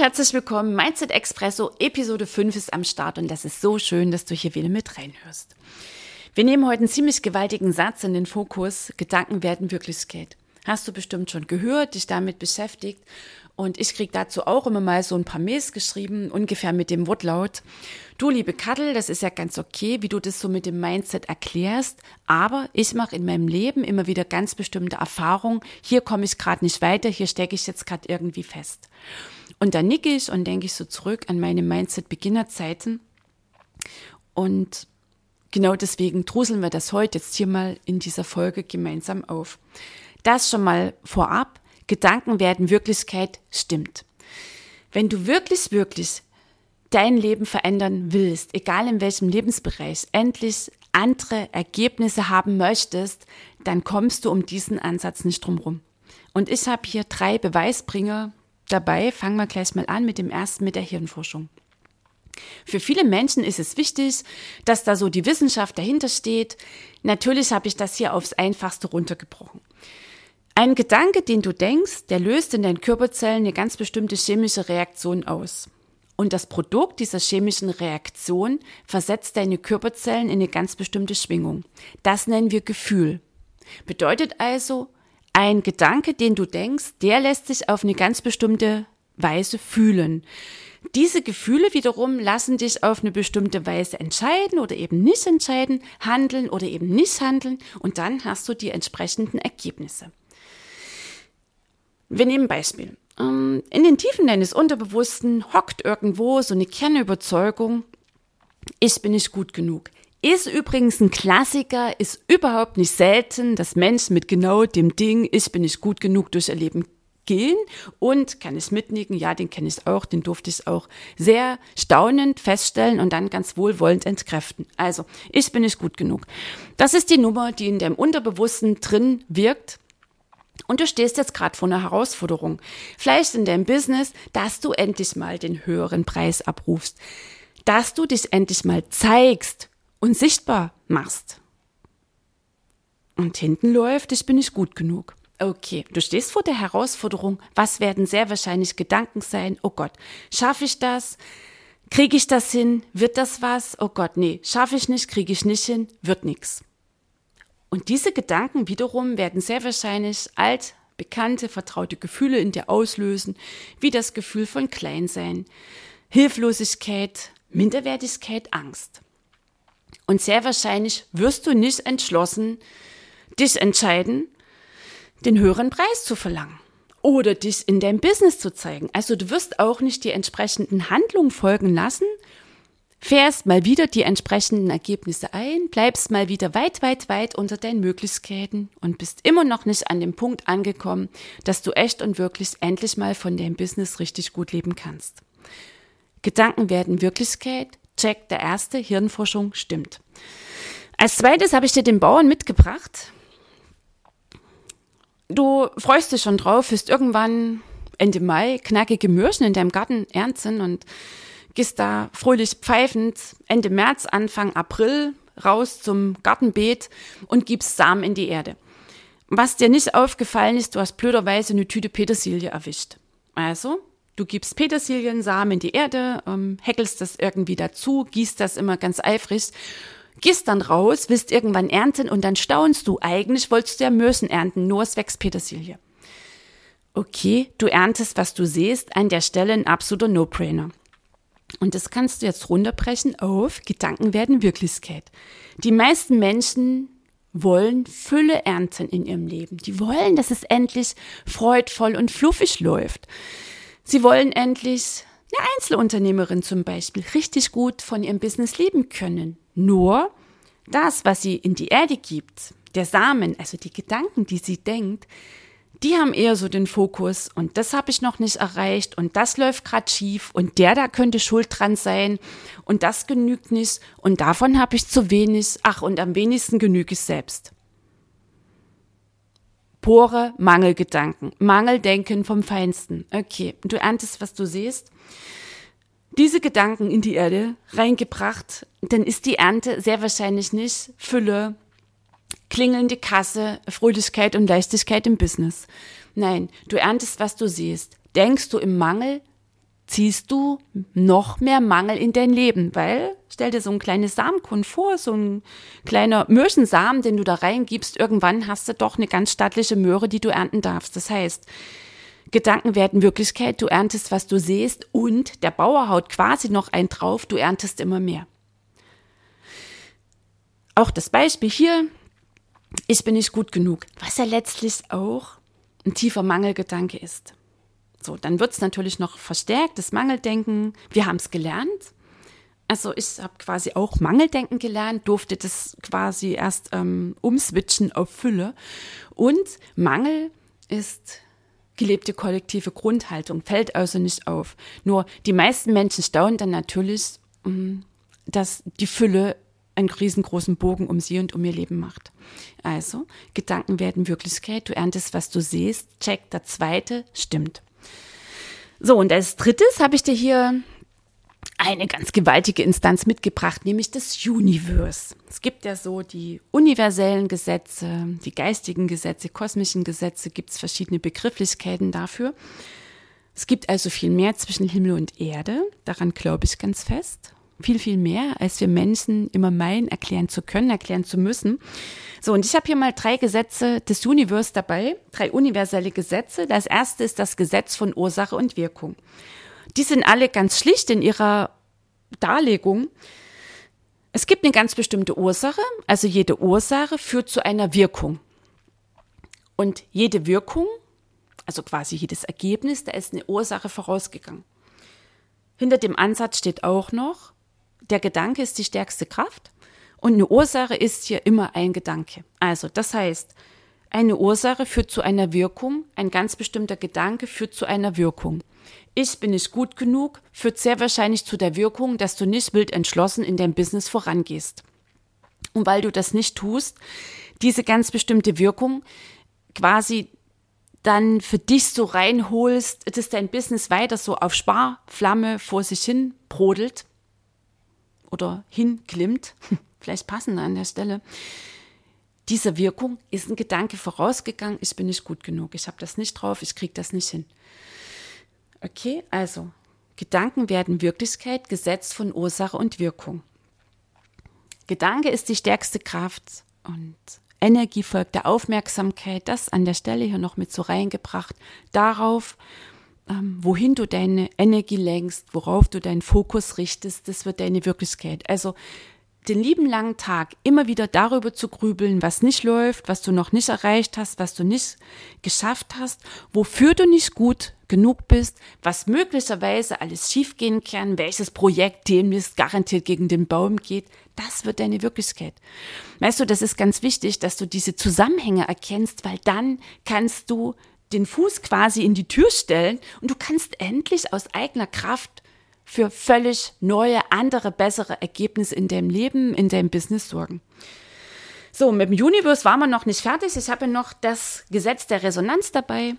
Herzlich willkommen. Mindset Expresso Episode 5 ist am Start und das ist so schön, dass du hier wieder mit reinhörst. Wir nehmen heute einen ziemlich gewaltigen Satz in den Fokus. Gedanken werden Wirklichkeit. Hast du bestimmt schon gehört, dich damit beschäftigt. Und ich krieg dazu auch immer mal so ein paar Mails geschrieben, ungefähr mit dem Wortlaut. Du, liebe Kattel, das ist ja ganz okay, wie du das so mit dem Mindset erklärst. Aber ich mache in meinem Leben immer wieder ganz bestimmte Erfahrungen. Hier komme ich gerade nicht weiter, hier stecke ich jetzt gerade irgendwie fest. Und dann nicke ich und denke ich so zurück an meine Mindset-Beginnerzeiten. Und genau deswegen druseln wir das heute jetzt hier mal in dieser Folge gemeinsam auf. Das schon mal vorab. Gedanken werden Wirklichkeit stimmt. Wenn du wirklich, wirklich dein Leben verändern willst, egal in welchem Lebensbereich, endlich andere Ergebnisse haben möchtest, dann kommst du um diesen Ansatz nicht drum rum. Und ich habe hier drei Beweisbringer dabei. Fangen wir gleich mal an mit dem ersten, mit der Hirnforschung. Für viele Menschen ist es wichtig, dass da so die Wissenschaft dahinter steht. Natürlich habe ich das hier aufs Einfachste runtergebrochen. Ein Gedanke, den du denkst, der löst in deinen Körperzellen eine ganz bestimmte chemische Reaktion aus. Und das Produkt dieser chemischen Reaktion versetzt deine Körperzellen in eine ganz bestimmte Schwingung. Das nennen wir Gefühl. Bedeutet also, ein Gedanke, den du denkst, der lässt sich auf eine ganz bestimmte Weise fühlen. Diese Gefühle wiederum lassen dich auf eine bestimmte Weise entscheiden oder eben nicht entscheiden, handeln oder eben nicht handeln und dann hast du die entsprechenden Ergebnisse. Wir nehmen Beispiel. Ähm, in den Tiefen deines Unterbewussten hockt irgendwo so eine Kernüberzeugung, ich bin nicht gut genug. Ist übrigens ein Klassiker, ist überhaupt nicht selten, dass Menschen mit genau dem Ding, ich bin nicht gut genug durch ihr Leben gehen und kann es mitnicken, ja, den kenne ich auch, den durfte ich auch sehr staunend feststellen und dann ganz wohlwollend entkräften. Also, ich bin nicht gut genug. Das ist die Nummer, die in deinem Unterbewussten drin wirkt. Und du stehst jetzt gerade vor einer Herausforderung. Vielleicht in deinem Business, dass du endlich mal den höheren Preis abrufst. Dass du dich endlich mal zeigst und sichtbar machst. Und hinten läuft, ich bin nicht gut genug. Okay, du stehst vor der Herausforderung, was werden sehr wahrscheinlich Gedanken sein? Oh Gott, schaffe ich das? Kriege ich das hin? Wird das was? Oh Gott, nee, schaffe ich nicht, kriege ich nicht hin, wird nix. Und diese Gedanken wiederum werden sehr wahrscheinlich alt, bekannte, vertraute Gefühle in dir auslösen, wie das Gefühl von Kleinsein, Hilflosigkeit, Minderwertigkeit, Angst. Und sehr wahrscheinlich wirst du nicht entschlossen, dich entscheiden, den höheren Preis zu verlangen oder dich in deinem Business zu zeigen. Also du wirst auch nicht die entsprechenden Handlungen folgen lassen, fährst mal wieder die entsprechenden Ergebnisse ein, bleibst mal wieder weit, weit, weit unter deinen Möglichkeiten und bist immer noch nicht an dem Punkt angekommen, dass du echt und wirklich endlich mal von deinem Business richtig gut leben kannst. Gedanken werden Wirklichkeit, Check, der erste, Hirnforschung stimmt. Als zweites habe ich dir den Bauern mitgebracht. Du freust dich schon drauf, wirst irgendwann Ende Mai knackige Mürchen in deinem Garten ernten und gehst da fröhlich pfeifend Ende März, Anfang April raus zum Gartenbeet und gibst Samen in die Erde. Was dir nicht aufgefallen ist, du hast blöderweise eine Tüte Petersilie erwischt. Also Du gibst Petersiliensamen in die Erde, ähm, häckelst das irgendwie dazu, gießt das immer ganz eifrig, gehst dann raus, willst irgendwann ernten und dann staunst du. Eigentlich wolltest du ja Mösen ernten, nur es wächst Petersilie. Okay, du erntest, was du siehst, an der Stelle ein absoluter No-Brainer. Und das kannst du jetzt runterbrechen auf Gedanken werden Wirklichkeit. Die meisten Menschen wollen Fülle ernten in ihrem Leben. Die wollen, dass es endlich freudvoll und fluffig läuft. Sie wollen endlich eine Einzelunternehmerin zum Beispiel richtig gut von ihrem Business leben können. Nur das, was sie in die Erde gibt, der Samen, also die Gedanken, die sie denkt, die haben eher so den Fokus und das habe ich noch nicht erreicht und das läuft gerade schief und der da könnte schuld dran sein und das genügt nicht und davon habe ich zu wenig. Ach, und am wenigsten genüge ich selbst. Pure Mangelgedanken, Mangeldenken vom Feinsten. Okay, du erntest, was du siehst. Diese Gedanken in die Erde reingebracht, dann ist die Ernte sehr wahrscheinlich nicht Fülle, klingelnde Kasse, Fröhlichkeit und Leichtigkeit im Business. Nein, du erntest, was du siehst. Denkst du im Mangel, ziehst du noch mehr Mangel in dein Leben, weil stell dir so ein kleines Samenkorn vor, so ein kleiner Möhrchensamen, den du da reingibst, irgendwann hast du doch eine ganz stattliche Möhre, die du ernten darfst. Das heißt, Gedanken werden Wirklichkeit, du erntest, was du siehst und der Bauer haut quasi noch ein drauf, du erntest immer mehr. Auch das Beispiel hier, ich bin nicht gut genug, was ja letztlich auch ein tiefer Mangelgedanke ist. So, dann wird es natürlich noch verstärkt, das Mangeldenken. Wir haben es gelernt. Also ich habe quasi auch Mangeldenken gelernt, durfte das quasi erst ähm, umswitchen auf Fülle. Und Mangel ist gelebte kollektive Grundhaltung, fällt also nicht auf. Nur die meisten Menschen staunen dann natürlich, ähm, dass die Fülle einen riesengroßen Bogen um sie und um ihr Leben macht. Also, Gedanken werden Wirklichkeit, du erntest, was du siehst, check, der zweite stimmt. So, und als drittes habe ich dir hier eine ganz gewaltige Instanz mitgebracht, nämlich das Universe. Es gibt ja so die universellen Gesetze, die geistigen Gesetze, kosmischen Gesetze, gibt es verschiedene Begrifflichkeiten dafür. Es gibt also viel mehr zwischen Himmel und Erde, daran glaube ich ganz fest viel, viel mehr, als wir Menschen immer meinen, erklären zu können, erklären zu müssen. So, und ich habe hier mal drei Gesetze des Universums dabei, drei universelle Gesetze. Das erste ist das Gesetz von Ursache und Wirkung. Die sind alle ganz schlicht in ihrer Darlegung. Es gibt eine ganz bestimmte Ursache, also jede Ursache führt zu einer Wirkung. Und jede Wirkung, also quasi jedes Ergebnis, da ist eine Ursache vorausgegangen. Hinter dem Ansatz steht auch noch, der Gedanke ist die stärkste Kraft und eine Ursache ist hier immer ein Gedanke. Also das heißt, eine Ursache führt zu einer Wirkung, ein ganz bestimmter Gedanke führt zu einer Wirkung. Ich bin nicht gut genug führt sehr wahrscheinlich zu der Wirkung, dass du nicht wild entschlossen in dein Business vorangehst. Und weil du das nicht tust, diese ganz bestimmte Wirkung quasi dann für dich so reinholst, dass dein Business weiter so auf Sparflamme vor sich hin brodelt, oder hinklimmt, vielleicht passender an der Stelle, dieser Wirkung ist ein Gedanke vorausgegangen, ich bin nicht gut genug, ich habe das nicht drauf, ich kriege das nicht hin. Okay, also. Gedanken werden Wirklichkeit, Gesetz von Ursache und Wirkung. Gedanke ist die stärkste Kraft und Energie folgt der Aufmerksamkeit, das an der Stelle hier noch mit so reingebracht, darauf, wohin du deine Energie lenkst, worauf du deinen Fokus richtest, das wird deine Wirklichkeit. Also den lieben langen Tag immer wieder darüber zu grübeln, was nicht läuft, was du noch nicht erreicht hast, was du nicht geschafft hast, wofür du nicht gut genug bist, was möglicherweise alles schiefgehen kann, welches Projekt demnächst garantiert gegen den Baum geht, das wird deine Wirklichkeit. Weißt du, das ist ganz wichtig, dass du diese Zusammenhänge erkennst, weil dann kannst du den Fuß quasi in die Tür stellen und du kannst endlich aus eigener Kraft für völlig neue, andere, bessere Ergebnisse in deinem Leben, in deinem Business sorgen. So, mit dem Universe waren wir noch nicht fertig. Ich habe noch das Gesetz der Resonanz dabei,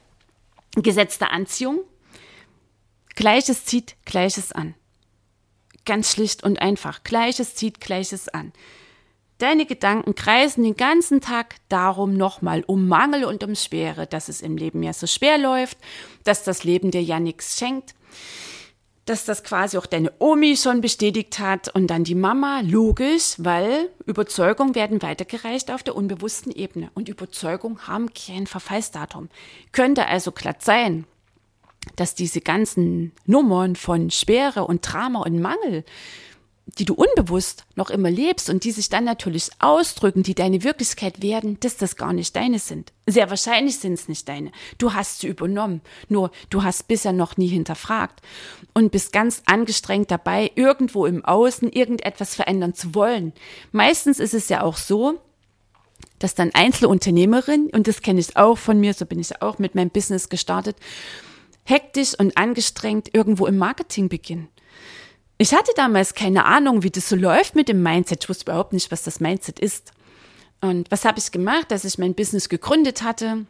Gesetz der Anziehung. Gleiches zieht Gleiches an. Ganz schlicht und einfach. Gleiches zieht Gleiches an. Deine Gedanken kreisen den ganzen Tag darum nochmal um Mangel und um Schwere, dass es im Leben ja so schwer läuft, dass das Leben dir ja nichts schenkt, dass das quasi auch deine Omi schon bestätigt hat und dann die Mama, logisch, weil Überzeugungen werden weitergereicht auf der unbewussten Ebene und Überzeugungen haben kein Verfallsdatum. Könnte also glatt sein, dass diese ganzen Nummern von Schwere und Drama und Mangel die du unbewusst noch immer lebst und die sich dann natürlich ausdrücken, die deine Wirklichkeit werden, dass das gar nicht deine sind. Sehr wahrscheinlich sind es nicht deine. Du hast sie übernommen, nur du hast bisher noch nie hinterfragt und bist ganz angestrengt dabei, irgendwo im Außen irgendetwas verändern zu wollen. Meistens ist es ja auch so, dass dann Einzelunternehmerin, und das kenne ich auch von mir, so bin ich auch mit meinem Business gestartet, hektisch und angestrengt irgendwo im Marketing beginnen ich hatte damals keine Ahnung, wie das so läuft mit dem Mindset. Ich wusste überhaupt nicht, was das Mindset ist. Und was habe ich gemacht, dass ich mein Business gegründet hatte?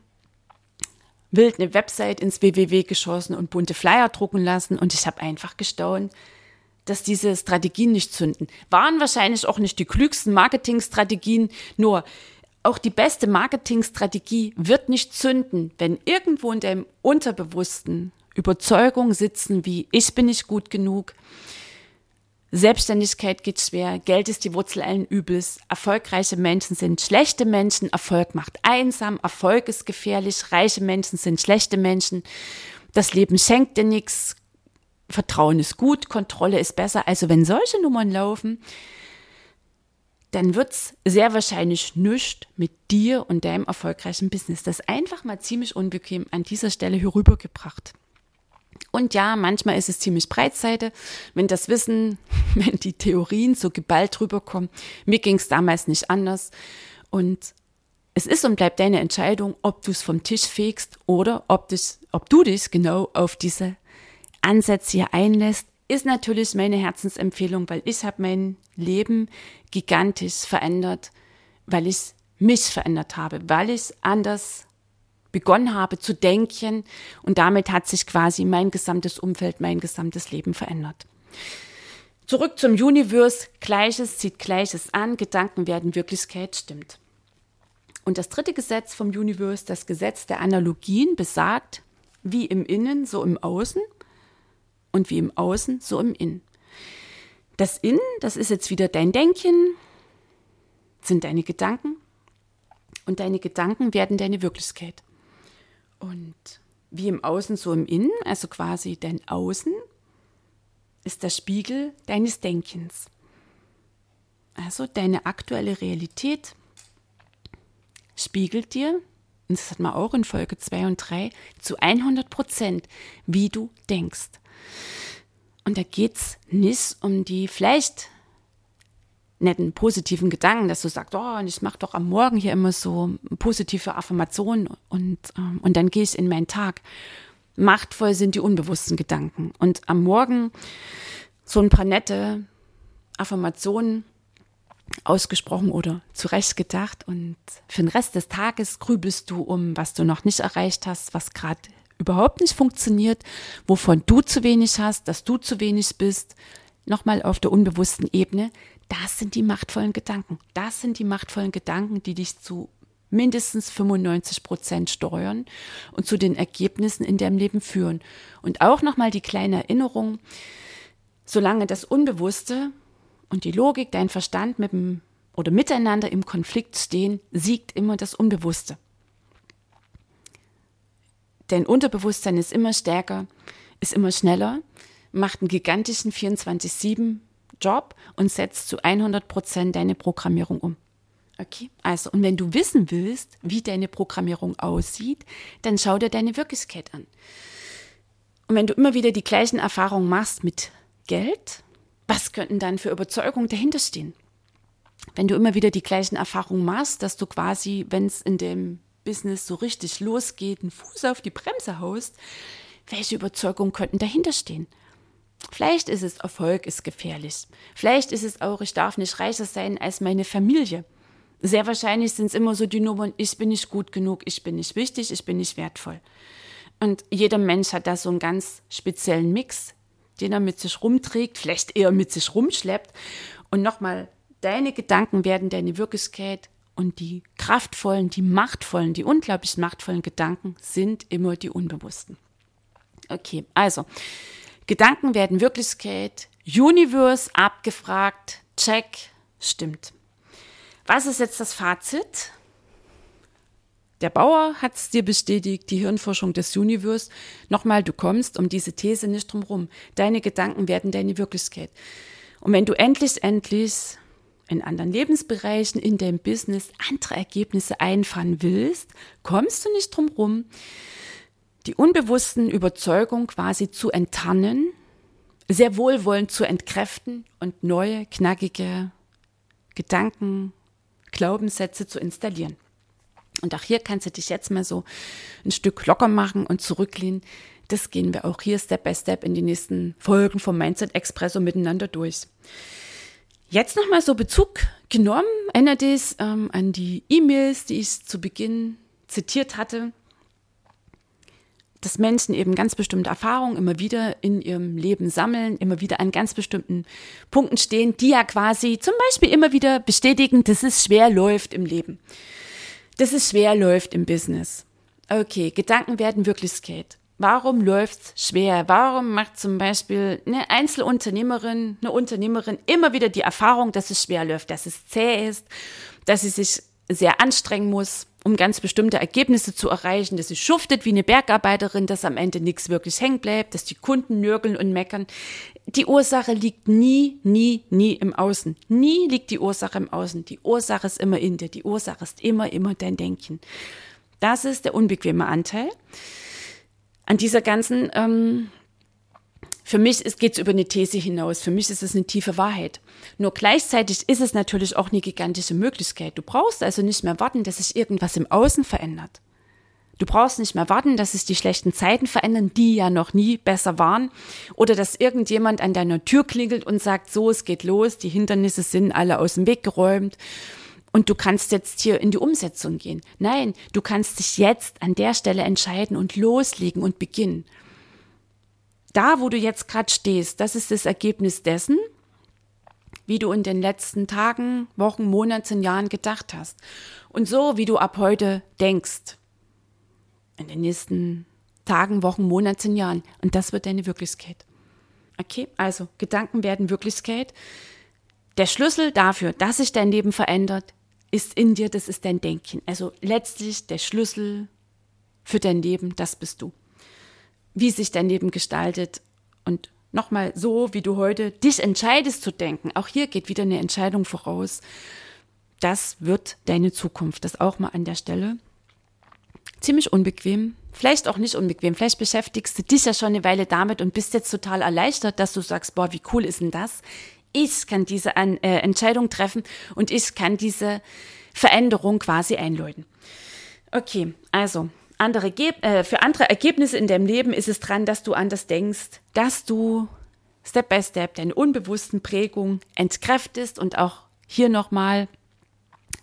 Wild eine Website ins WWW geschossen und bunte Flyer drucken lassen. Und ich habe einfach gestaunt, dass diese Strategien nicht zünden. Waren wahrscheinlich auch nicht die klügsten Marketingstrategien, nur auch die beste Marketingstrategie wird nicht zünden, wenn irgendwo in deinem Unterbewussten Überzeugungen sitzen wie ich bin nicht gut genug, Selbstständigkeit geht schwer, Geld ist die Wurzel allen Übels, erfolgreiche Menschen sind schlechte Menschen, Erfolg macht einsam, Erfolg ist gefährlich, reiche Menschen sind schlechte Menschen, das Leben schenkt dir nichts, Vertrauen ist gut, Kontrolle ist besser. Also wenn solche Nummern laufen, dann wird's sehr wahrscheinlich nichts mit dir und deinem erfolgreichen Business. Das ist einfach mal ziemlich unbequem an dieser Stelle hier rübergebracht. Und ja, manchmal ist es ziemlich Breitseite, wenn das Wissen, wenn die Theorien so geballt rüberkommen. Mir ging es damals nicht anders. Und es ist und bleibt deine Entscheidung, ob du es vom Tisch fegst oder ob, dich, ob du dich genau auf diese Ansätze hier einlässt, ist natürlich meine Herzensempfehlung, weil ich habe mein Leben gigantisch verändert, weil ich mich verändert habe, weil ich anders begonnen habe zu denken und damit hat sich quasi mein gesamtes Umfeld, mein gesamtes Leben verändert. Zurück zum Universe. Gleiches zieht Gleiches an. Gedanken werden Wirklichkeit. Stimmt. Und das dritte Gesetz vom Universe, das Gesetz der Analogien, besagt, wie im Innen, so im Außen und wie im Außen, so im Innen. Das Innen, das ist jetzt wieder dein Denken, sind deine Gedanken und deine Gedanken werden deine Wirklichkeit. Und wie im Außen, so im Innen, also quasi dein Außen, ist der Spiegel deines Denkens. Also deine aktuelle Realität spiegelt dir, und das hat man auch in Folge 2 und 3, zu 100 Prozent, wie du denkst. Und da geht es nicht um die vielleicht netten, positiven Gedanken, dass du sagst, oh, und ich mache doch am Morgen hier immer so positive Affirmationen und, ähm, und dann gehe ich in meinen Tag. Machtvoll sind die unbewussten Gedanken. Und am Morgen so ein paar nette Affirmationen ausgesprochen oder zurecht gedacht. Und für den Rest des Tages grübelst du um, was du noch nicht erreicht hast, was gerade überhaupt nicht funktioniert, wovon du zu wenig hast, dass du zu wenig bist. Nochmal auf der unbewussten Ebene. Das sind die machtvollen Gedanken. Das sind die machtvollen Gedanken, die dich zu mindestens 95 Prozent steuern und zu den Ergebnissen in deinem Leben führen. Und auch nochmal die kleine Erinnerung, solange das Unbewusste und die Logik, dein Verstand mit dem oder miteinander im Konflikt stehen, siegt immer das Unbewusste. Dein Unterbewusstsein ist immer stärker, ist immer schneller, macht einen gigantischen 24-7 Job und setzt zu 100 Prozent deine Programmierung um. Okay, also, und wenn du wissen willst, wie deine Programmierung aussieht, dann schau dir deine Wirklichkeit an. Und wenn du immer wieder die gleichen Erfahrungen machst mit Geld, was könnten dann für Überzeugungen dahinter stehen? Wenn du immer wieder die gleichen Erfahrungen machst, dass du quasi, wenn es in dem Business so richtig losgeht, einen Fuß auf die Bremse haust, welche Überzeugungen könnten dahinter stehen? Vielleicht ist es, Erfolg ist gefährlich. Vielleicht ist es auch, ich darf nicht reicher sein als meine Familie. Sehr wahrscheinlich sind es immer so die Nummern, ich bin nicht gut genug, ich bin nicht wichtig, ich bin nicht wertvoll. Und jeder Mensch hat da so einen ganz speziellen Mix, den er mit sich rumträgt, vielleicht eher mit sich rumschleppt. Und nochmal, deine Gedanken werden deine Wirklichkeit und die kraftvollen, die machtvollen, die unglaublich machtvollen Gedanken sind immer die unbewussten. Okay, also Gedanken werden Wirklichkeit, Universe abgefragt, check, stimmt. Was ist jetzt das Fazit? Der Bauer hat es dir bestätigt, die Hirnforschung des Universe. Nochmal, du kommst um diese These nicht drum rum. Deine Gedanken werden deine Wirklichkeit. Und wenn du endlich, endlich in anderen Lebensbereichen, in deinem Business andere Ergebnisse einfahren willst, kommst du nicht drum rum, die unbewussten Überzeugungen quasi zu enttarnen, sehr wohlwollend zu entkräften und neue, knackige Gedanken, Glaubenssätze zu installieren. Und auch hier kannst du dich jetzt mal so ein Stück locker machen und zurücklehnen. Das gehen wir auch hier Step by Step in die nächsten Folgen vom Mindset Expresso miteinander durch. Jetzt nochmal so Bezug genommen, erinnert es ähm, an die E-Mails, die ich zu Beginn zitiert hatte dass Menschen eben ganz bestimmte Erfahrungen immer wieder in ihrem Leben sammeln, immer wieder an ganz bestimmten Punkten stehen, die ja quasi zum Beispiel immer wieder bestätigen, dass es schwer läuft im Leben, dass es schwer läuft im Business. Okay, Gedanken werden Wirklichkeit. Warum läuft's schwer? Warum macht zum Beispiel eine Einzelunternehmerin, eine Unternehmerin immer wieder die Erfahrung, dass es schwer läuft, dass es zäh ist, dass sie sich sehr anstrengen muss, um ganz bestimmte Ergebnisse zu erreichen, dass sie schuftet wie eine Bergarbeiterin, dass am Ende nichts wirklich hängen bleibt, dass die Kunden nörgeln und meckern. Die Ursache liegt nie, nie, nie im Außen. Nie liegt die Ursache im Außen. Die Ursache ist immer in dir. Die Ursache ist immer, immer dein Denken. Das ist der unbequeme Anteil an dieser ganzen ähm, für mich geht es über eine These hinaus. Für mich ist es eine tiefe Wahrheit. Nur gleichzeitig ist es natürlich auch eine gigantische Möglichkeit. Du brauchst also nicht mehr warten, dass sich irgendwas im Außen verändert. Du brauchst nicht mehr warten, dass sich die schlechten Zeiten verändern, die ja noch nie besser waren. Oder dass irgendjemand an deiner Tür klingelt und sagt, so, es geht los, die Hindernisse sind alle aus dem Weg geräumt und du kannst jetzt hier in die Umsetzung gehen. Nein, du kannst dich jetzt an der Stelle entscheiden und loslegen und beginnen da, wo du jetzt gerade stehst, das ist das Ergebnis dessen, wie du in den letzten Tagen, Wochen, Monaten, Jahren gedacht hast. Und so, wie du ab heute denkst. In den nächsten Tagen, Wochen, Monaten, Jahren. Und das wird deine Wirklichkeit. Okay, also Gedanken werden Wirklichkeit. Der Schlüssel dafür, dass sich dein Leben verändert, ist in dir, das ist dein Denken. Also letztlich der Schlüssel für dein Leben, das bist du wie sich dein Leben gestaltet. Und nochmal so, wie du heute dich entscheidest zu denken. Auch hier geht wieder eine Entscheidung voraus. Das wird deine Zukunft. Das auch mal an der Stelle. Ziemlich unbequem. Vielleicht auch nicht unbequem. Vielleicht beschäftigst du dich ja schon eine Weile damit und bist jetzt total erleichtert, dass du sagst, boah, wie cool ist denn das? Ich kann diese äh, Entscheidung treffen und ich kann diese Veränderung quasi einläuten. Okay, also andere, äh, für andere Ergebnisse in deinem Leben ist es dran, dass du anders denkst, dass du Step by Step deine unbewussten Prägungen entkräftest und auch hier nochmal,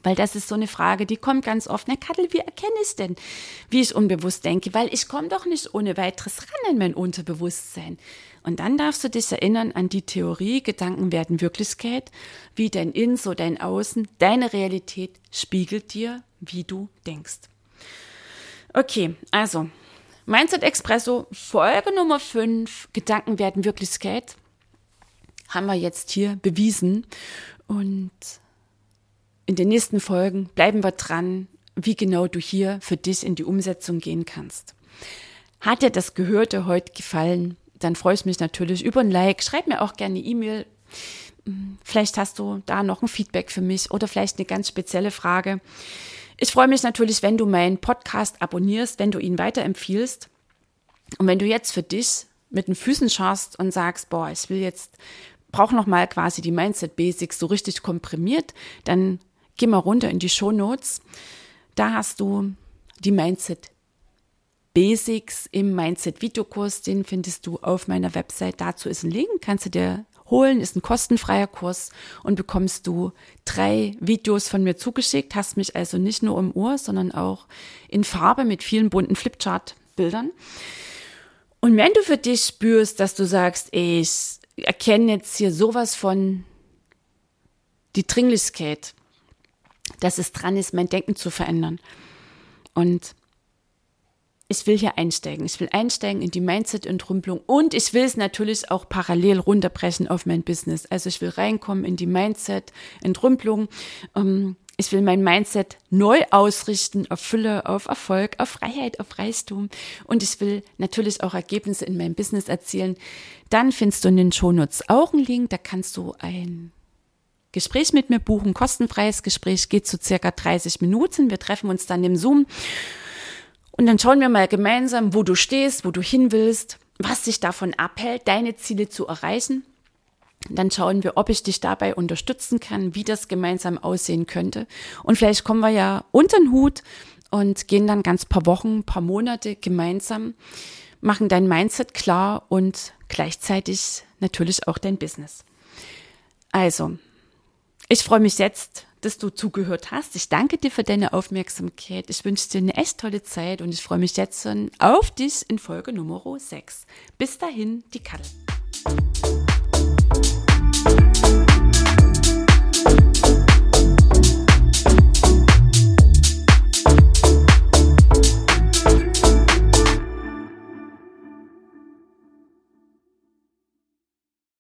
weil das ist so eine Frage, die kommt ganz oft. Na, Kattel, wie erkenne ich denn, wie ich unbewusst denke? Weil ich komme doch nicht ohne weiteres ran in mein Unterbewusstsein. Und dann darfst du dich erinnern an die Theorie, Gedanken werden Wirklichkeit, wie dein Innen, so dein Außen, deine Realität spiegelt dir, wie du denkst. Okay, also Mindset Expresso, Folge Nummer 5, Gedanken werden Wirklichkeit, haben wir jetzt hier bewiesen. Und in den nächsten Folgen bleiben wir dran, wie genau du hier für dich in die Umsetzung gehen kannst. Hat dir das Gehörte heute gefallen? Dann freue ich mich natürlich über ein Like. Schreib mir auch gerne E-Mail. Vielleicht hast du da noch ein Feedback für mich oder vielleicht eine ganz spezielle Frage. Ich freue mich natürlich, wenn du meinen Podcast abonnierst, wenn du ihn weiterempfiehlst. Und wenn du jetzt für dich mit den Füßen schaust und sagst, boah, ich will jetzt, brauche noch mal quasi die Mindset Basics so richtig komprimiert, dann geh mal runter in die Show Notes. Da hast du die Mindset Basics im Mindset Videokurs, den findest du auf meiner Website. Dazu ist ein Link, kannst du dir holen, ist ein kostenfreier Kurs und bekommst du drei Videos von mir zugeschickt, hast mich also nicht nur im Ohr, sondern auch in Farbe mit vielen bunten Flipchart-Bildern. Und wenn du für dich spürst, dass du sagst, ich erkenne jetzt hier sowas von die Dringlichkeit, dass es dran ist, mein Denken zu verändern. Und ich will hier einsteigen. Ich will einsteigen in die Mindset-Entrümpelung und ich will es natürlich auch parallel runterbrechen auf mein Business. Also ich will reinkommen in die Mindset-Entrümpelung. Ähm, Ich will mein Mindset neu ausrichten auf Fülle, auf Erfolg, auf Freiheit, auf Reichtum. Und ich will natürlich auch Ergebnisse in meinem Business erzielen. Dann findest du in den Shownotes auch einen Link. Da kannst du ein Gespräch mit mir buchen. Kostenfreies Gespräch geht zu circa 30 Minuten. Wir treffen uns dann im Zoom. Und dann schauen wir mal gemeinsam, wo du stehst, wo du hin willst, was dich davon abhält, deine Ziele zu erreichen. Dann schauen wir, ob ich dich dabei unterstützen kann, wie das gemeinsam aussehen könnte. Und vielleicht kommen wir ja unter den Hut und gehen dann ganz paar Wochen, paar Monate gemeinsam, machen dein Mindset klar und gleichzeitig natürlich auch dein Business. Also, ich freue mich jetzt, dass du zugehört hast. Ich danke dir für deine Aufmerksamkeit. Ich wünsche dir eine echt tolle Zeit und ich freue mich jetzt auf dich in Folge Nummer 6. Bis dahin, die Kalle.